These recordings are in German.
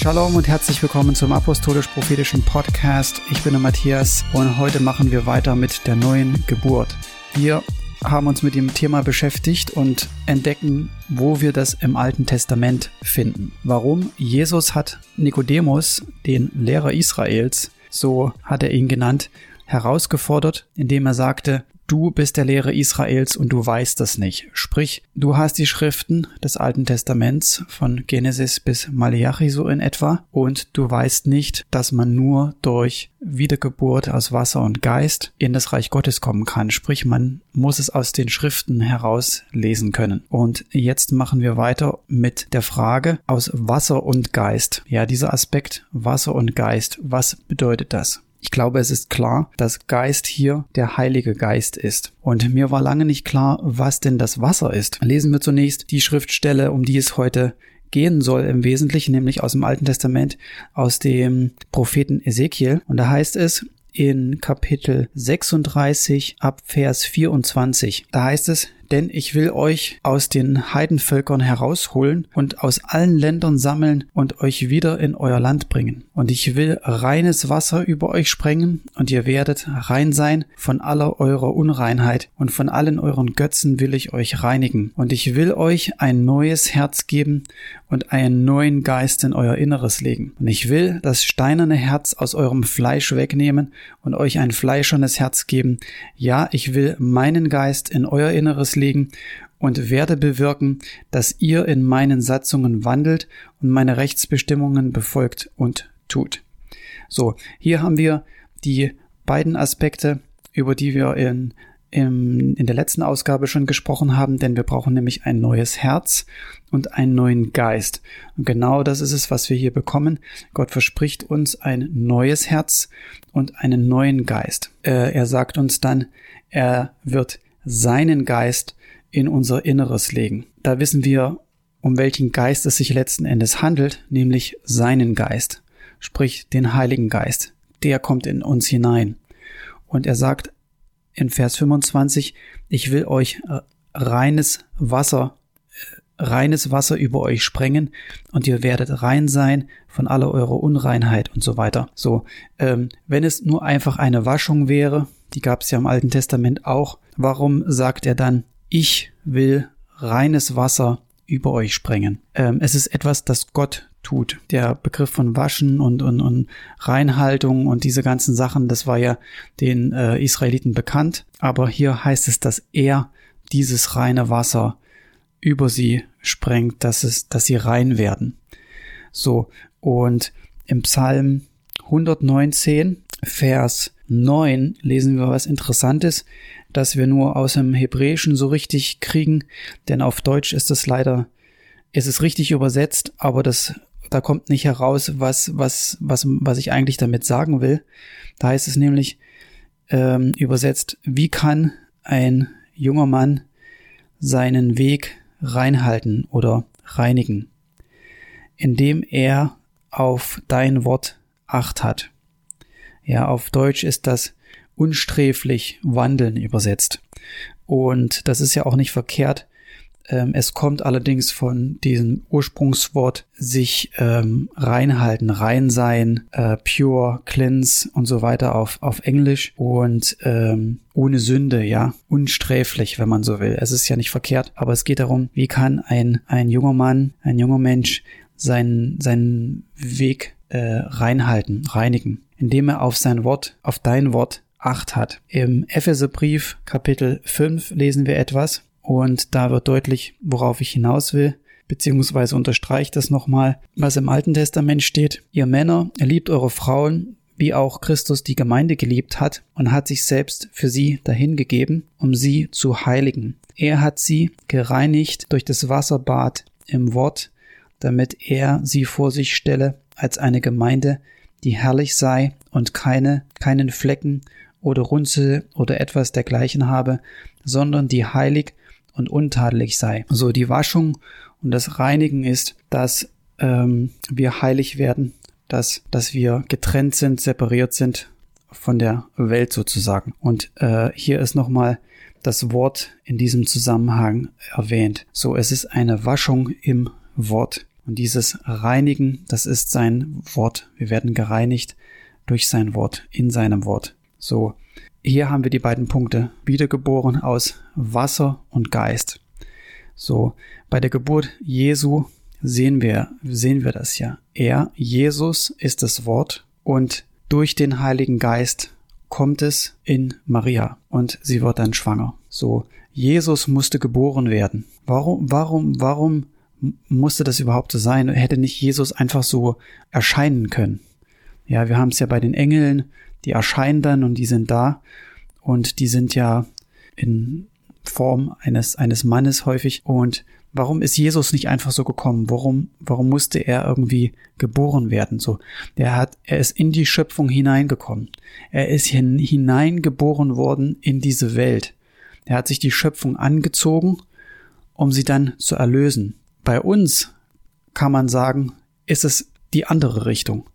Shalom und herzlich willkommen zum Apostolisch-Prophetischen Podcast. Ich bin der Matthias und heute machen wir weiter mit der neuen Geburt. Wir haben uns mit dem Thema beschäftigt und entdecken, wo wir das im Alten Testament finden. Warum? Jesus hat Nikodemus, den Lehrer Israels, so hat er ihn genannt, herausgefordert, indem er sagte, du bist der Lehrer Israels und du weißt das nicht. Sprich, du hast die Schriften des Alten Testaments von Genesis bis Malachi so in etwa und du weißt nicht, dass man nur durch Wiedergeburt aus Wasser und Geist in das Reich Gottes kommen kann. Sprich, man muss es aus den Schriften heraus lesen können. Und jetzt machen wir weiter mit der Frage aus Wasser und Geist. Ja, dieser Aspekt Wasser und Geist, was bedeutet das? Ich glaube, es ist klar, dass Geist hier der Heilige Geist ist. Und mir war lange nicht klar, was denn das Wasser ist. Lesen wir zunächst die Schriftstelle, um die es heute gehen soll im Wesentlichen, nämlich aus dem Alten Testament, aus dem Propheten Ezekiel. Und da heißt es, in Kapitel 36 ab Vers 24. Da heißt es, denn ich will euch aus den Heidenvölkern herausholen und aus allen Ländern sammeln und euch wieder in euer Land bringen. Und ich will reines Wasser über euch sprengen, und ihr werdet rein sein von aller eurer Unreinheit, und von allen euren Götzen will ich euch reinigen. Und ich will euch ein neues Herz geben und einen neuen Geist in euer Inneres legen. Und ich will das steinerne Herz aus eurem Fleisch wegnehmen und euch ein fleischernes Herz geben. Ja, ich will meinen Geist in euer Inneres legen und werde bewirken, dass ihr in meinen Satzungen wandelt und meine Rechtsbestimmungen befolgt und tut. So, hier haben wir die beiden Aspekte, über die wir in, in, in der letzten Ausgabe schon gesprochen haben, denn wir brauchen nämlich ein neues Herz und einen neuen Geist. Und genau das ist es, was wir hier bekommen. Gott verspricht uns ein neues Herz und einen neuen Geist. Äh, er sagt uns dann, er wird seinen Geist in unser Inneres legen. Da wissen wir, um welchen Geist es sich letzten Endes handelt, nämlich seinen Geist, sprich den Heiligen Geist. Der kommt in uns hinein. Und er sagt in Vers 25, ich will euch äh, reines Wasser, äh, reines Wasser über euch sprengen und ihr werdet rein sein von aller eurer Unreinheit und so weiter. So, ähm, wenn es nur einfach eine Waschung wäre, die gab es ja im Alten Testament auch, warum sagt er dann, ich will reines Wasser über euch sprengen? Ähm, es ist etwas, das Gott tut. Der Begriff von Waschen und, und, und Reinhaltung und diese ganzen Sachen, das war ja den äh, Israeliten bekannt. Aber hier heißt es, dass er dieses reine Wasser über sie sprengt, dass es, dass sie rein werden. So. Und im Psalm 119, Vers 9 lesen wir was Interessantes, das wir nur aus dem Hebräischen so richtig kriegen, denn auf Deutsch ist es leider, ist es richtig übersetzt, aber das, da kommt nicht heraus, was, was, was, was ich eigentlich damit sagen will. Da heißt es nämlich ähm, übersetzt, wie kann ein junger Mann seinen Weg reinhalten oder reinigen, indem er auf dein Wort acht hat. Ja, auf Deutsch ist das unsträflich wandeln übersetzt. Und das ist ja auch nicht verkehrt. Ähm, es kommt allerdings von diesem Ursprungswort sich ähm, reinhalten, rein sein, äh, pure, cleanse und so weiter auf, auf Englisch und ähm, ohne Sünde, ja, unsträflich, wenn man so will. Es ist ja nicht verkehrt, aber es geht darum, wie kann ein, ein junger Mann, ein junger Mensch seinen, seinen Weg äh, reinhalten, reinigen indem er auf sein Wort, auf dein Wort Acht hat. Im Epheserbrief Kapitel 5 lesen wir etwas und da wird deutlich, worauf ich hinaus will, beziehungsweise unterstreicht das nochmal, was im Alten Testament steht. Ihr Männer, liebt eure Frauen, wie auch Christus die Gemeinde geliebt hat und hat sich selbst für sie dahingegeben, um sie zu heiligen. Er hat sie gereinigt durch das Wasserbad im Wort, damit er sie vor sich stelle als eine Gemeinde, die herrlich sei und keine, keinen Flecken oder Runzel oder etwas dergleichen habe, sondern die heilig und untadelig sei. So die Waschung und das Reinigen ist, dass ähm, wir heilig werden, dass, dass wir getrennt sind, separiert sind von der Welt sozusagen. Und äh, hier ist nochmal das Wort in diesem Zusammenhang erwähnt. So, es ist eine Waschung im Wort. Und dieses Reinigen, das ist sein Wort. Wir werden gereinigt durch sein Wort, in seinem Wort. So, hier haben wir die beiden Punkte. Wiedergeboren aus Wasser und Geist. So, bei der Geburt Jesu sehen wir, sehen wir das ja. Er, Jesus, ist das Wort und durch den Heiligen Geist kommt es in Maria und sie wird dann schwanger. So, Jesus musste geboren werden. Warum, warum, warum musste das überhaupt so sein? Hätte nicht Jesus einfach so erscheinen können? Ja, wir haben es ja bei den Engeln, die erscheinen dann und die sind da und die sind ja in Form eines, eines Mannes häufig und Warum ist Jesus nicht einfach so gekommen? Warum, warum musste er irgendwie geboren werden? So, der hat, er ist in die Schöpfung hineingekommen. Er ist hineingeboren worden in diese Welt. Er hat sich die Schöpfung angezogen, um sie dann zu erlösen. Bei uns kann man sagen, ist es die andere Richtung.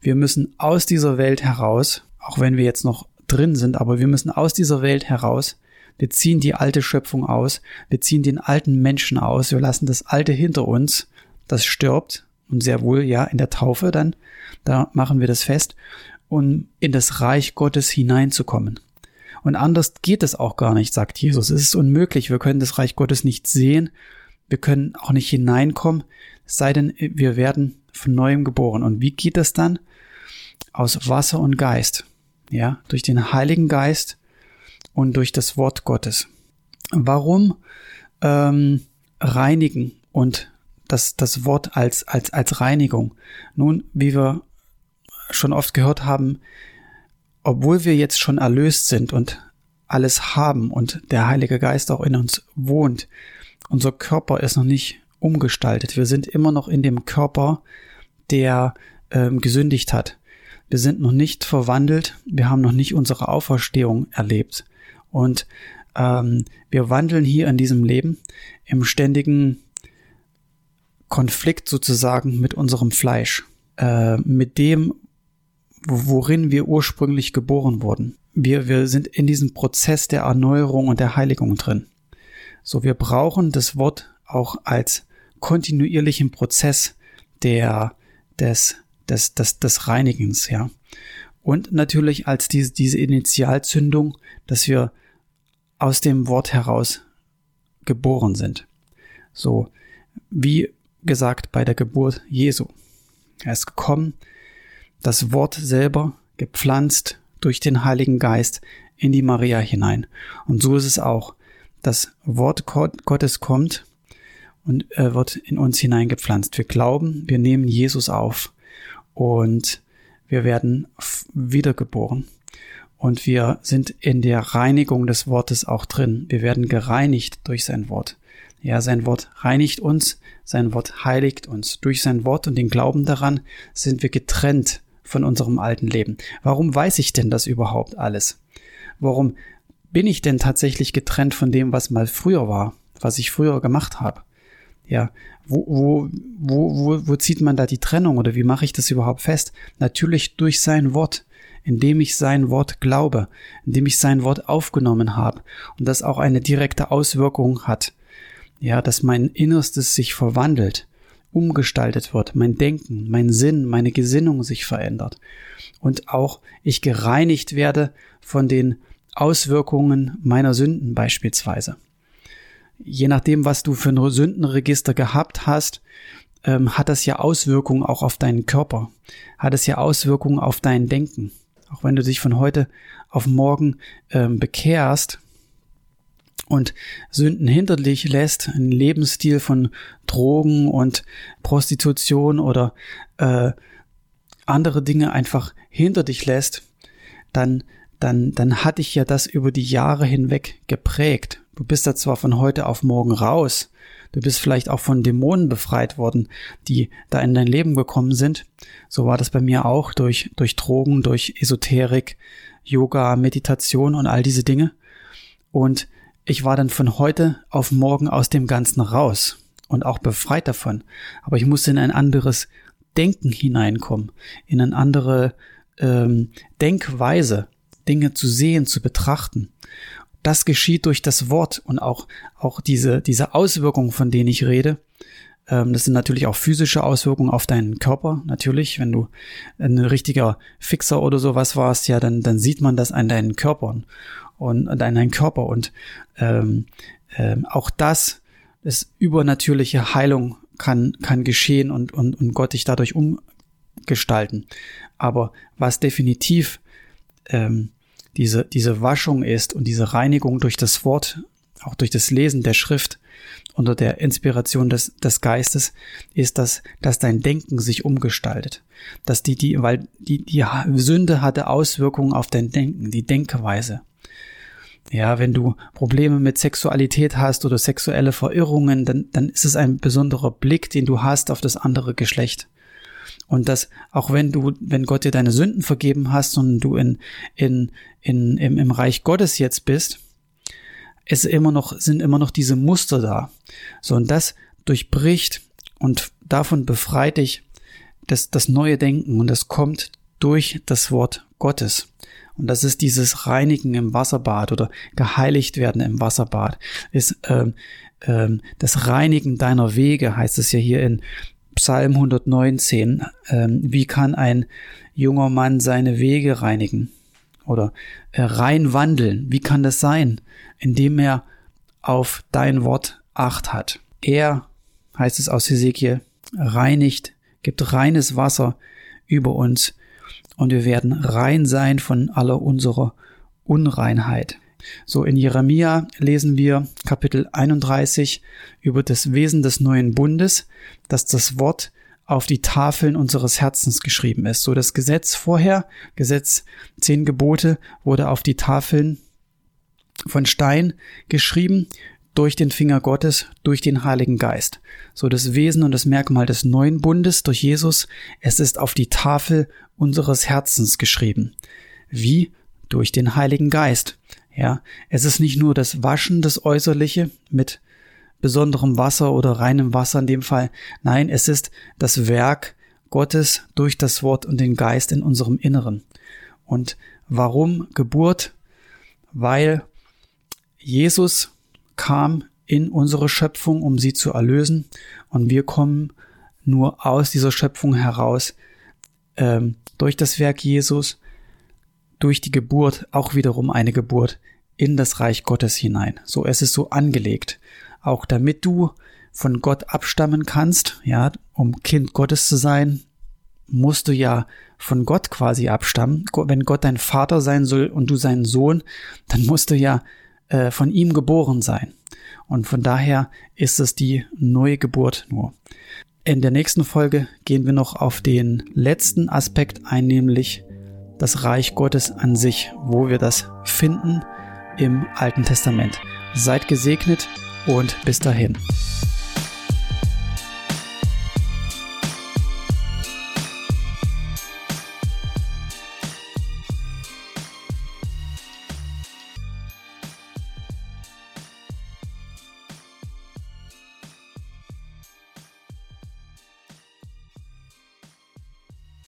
Wir müssen aus dieser Welt heraus, auch wenn wir jetzt noch drin sind, aber wir müssen aus dieser Welt heraus wir ziehen die alte Schöpfung aus. Wir ziehen den alten Menschen aus. Wir lassen das Alte hinter uns. Das stirbt. Und sehr wohl, ja, in der Taufe dann. Da machen wir das fest. Um in das Reich Gottes hineinzukommen. Und anders geht es auch gar nicht, sagt Jesus. Es ist unmöglich. Wir können das Reich Gottes nicht sehen. Wir können auch nicht hineinkommen. Es sei denn, wir werden von neuem geboren. Und wie geht das dann? Aus Wasser und Geist. Ja, durch den Heiligen Geist und durch das Wort Gottes. Warum ähm, reinigen und das, das Wort als, als, als Reinigung? Nun, wie wir schon oft gehört haben, obwohl wir jetzt schon erlöst sind und alles haben und der Heilige Geist auch in uns wohnt, unser Körper ist noch nicht umgestaltet. Wir sind immer noch in dem Körper, der ähm, gesündigt hat. Wir sind noch nicht verwandelt, wir haben noch nicht unsere Auferstehung erlebt. Und ähm, wir wandeln hier in diesem Leben im ständigen Konflikt sozusagen mit unserem Fleisch, äh, mit dem, worin wir ursprünglich geboren wurden. Wir, wir sind in diesem Prozess der Erneuerung und der Heiligung drin. So, wir brauchen das Wort auch als kontinuierlichen Prozess der, des, des, des, des Reinigens, ja. Und natürlich als diese, diese Initialzündung, dass wir aus dem Wort heraus geboren sind. So wie gesagt bei der Geburt Jesu. Er ist gekommen, das Wort selber gepflanzt durch den Heiligen Geist in die Maria hinein. Und so ist es auch. Das Wort Gottes kommt und wird in uns hineingepflanzt. Wir glauben, wir nehmen Jesus auf und wir werden wiedergeboren. Und wir sind in der Reinigung des Wortes auch drin. Wir werden gereinigt durch sein Wort. Ja, sein Wort reinigt uns, sein Wort heiligt uns. Durch sein Wort und den Glauben daran sind wir getrennt von unserem alten Leben. Warum weiß ich denn das überhaupt alles? Warum bin ich denn tatsächlich getrennt von dem, was mal früher war, was ich früher gemacht habe? Ja, wo, wo, wo, wo, zieht man da die Trennung oder wie mache ich das überhaupt fest? Natürlich durch sein Wort, indem ich sein Wort glaube, indem ich sein Wort aufgenommen habe und das auch eine direkte Auswirkung hat. Ja, dass mein Innerstes sich verwandelt, umgestaltet wird, mein Denken, mein Sinn, meine Gesinnung sich verändert und auch ich gereinigt werde von den Auswirkungen meiner Sünden beispielsweise je nachdem, was du für ein Sündenregister gehabt hast, ähm, hat das ja Auswirkungen auch auf deinen Körper, hat es ja Auswirkungen auf dein Denken. Auch wenn du dich von heute auf morgen ähm, bekehrst und Sünden hinter dich lässt, einen Lebensstil von Drogen und Prostitution oder äh, andere Dinge einfach hinter dich lässt, dann, dann, dann hat dich ja das über die Jahre hinweg geprägt. Du bist da zwar von heute auf morgen raus, du bist vielleicht auch von Dämonen befreit worden, die da in dein Leben gekommen sind. So war das bei mir auch durch, durch Drogen, durch Esoterik, Yoga, Meditation und all diese Dinge. Und ich war dann von heute auf morgen aus dem Ganzen raus und auch befreit davon. Aber ich musste in ein anderes Denken hineinkommen, in eine andere ähm, Denkweise, Dinge zu sehen, zu betrachten. Das geschieht durch das Wort und auch, auch diese, diese Auswirkungen, von denen ich rede, Ähm, das sind natürlich auch physische Auswirkungen auf deinen Körper. Natürlich, wenn du ein richtiger Fixer oder sowas warst, ja, dann, dann sieht man das an deinen Körpern und an deinen Körper. Und ähm, ähm, auch das ist übernatürliche Heilung kann, kann geschehen und, und, und Gott dich dadurch umgestalten. Aber was definitiv ähm, diese, diese Waschung ist und diese Reinigung durch das Wort, auch durch das Lesen der Schrift, unter der Inspiration des, des Geistes, ist, dass, dass dein Denken sich umgestaltet. Dass die, die, weil die, die Sünde hatte Auswirkungen auf dein Denken, die Denkweise. Ja, wenn du Probleme mit Sexualität hast oder sexuelle Verirrungen, dann, dann ist es ein besonderer Blick, den du hast auf das andere Geschlecht. Und dass auch wenn du, wenn Gott dir deine Sünden vergeben hast und du in, in, in, im, im Reich Gottes jetzt bist, es immer noch, sind immer noch diese Muster da. So, und das durchbricht und davon befreit dich das, das neue Denken und das kommt durch das Wort Gottes. Und das ist dieses Reinigen im Wasserbad oder geheiligt werden im Wasserbad. Ist ähm, ähm, das Reinigen deiner Wege, heißt es ja hier in Psalm 119. Ähm, wie kann ein junger Mann seine Wege reinigen? Oder äh, rein wandeln? Wie kann das sein? Indem er auf dein Wort Acht hat. Er, heißt es aus Hesekiel, reinigt, gibt reines Wasser über uns und wir werden rein sein von aller unserer Unreinheit. So in Jeremia lesen wir Kapitel 31 über das Wesen des neuen Bundes, dass das Wort auf die Tafeln unseres Herzens geschrieben ist. So das Gesetz vorher, Gesetz zehn Gebote, wurde auf die Tafeln von Stein geschrieben durch den Finger Gottes, durch den Heiligen Geist. So das Wesen und das Merkmal des neuen Bundes durch Jesus, es ist auf die Tafel unseres Herzens geschrieben. Wie? Durch den Heiligen Geist. Ja, es ist nicht nur das Waschen, das Äußerliche mit besonderem Wasser oder reinem Wasser in dem Fall. Nein, es ist das Werk Gottes durch das Wort und den Geist in unserem Inneren. Und warum Geburt? Weil Jesus kam in unsere Schöpfung, um sie zu erlösen. Und wir kommen nur aus dieser Schöpfung heraus ähm, durch das Werk Jesus, durch die Geburt, auch wiederum eine Geburt in das Reich Gottes hinein. So es ist so angelegt. Auch damit du von Gott abstammen kannst, ja, um Kind Gottes zu sein, musst du ja von Gott quasi abstammen. Wenn Gott dein Vater sein soll und du sein Sohn, dann musst du ja äh, von ihm geboren sein. Und von daher ist es die neue Geburt nur. In der nächsten Folge gehen wir noch auf den letzten Aspekt ein, nämlich das Reich Gottes an sich, wo wir das finden im Alten Testament. Seid gesegnet und bis dahin.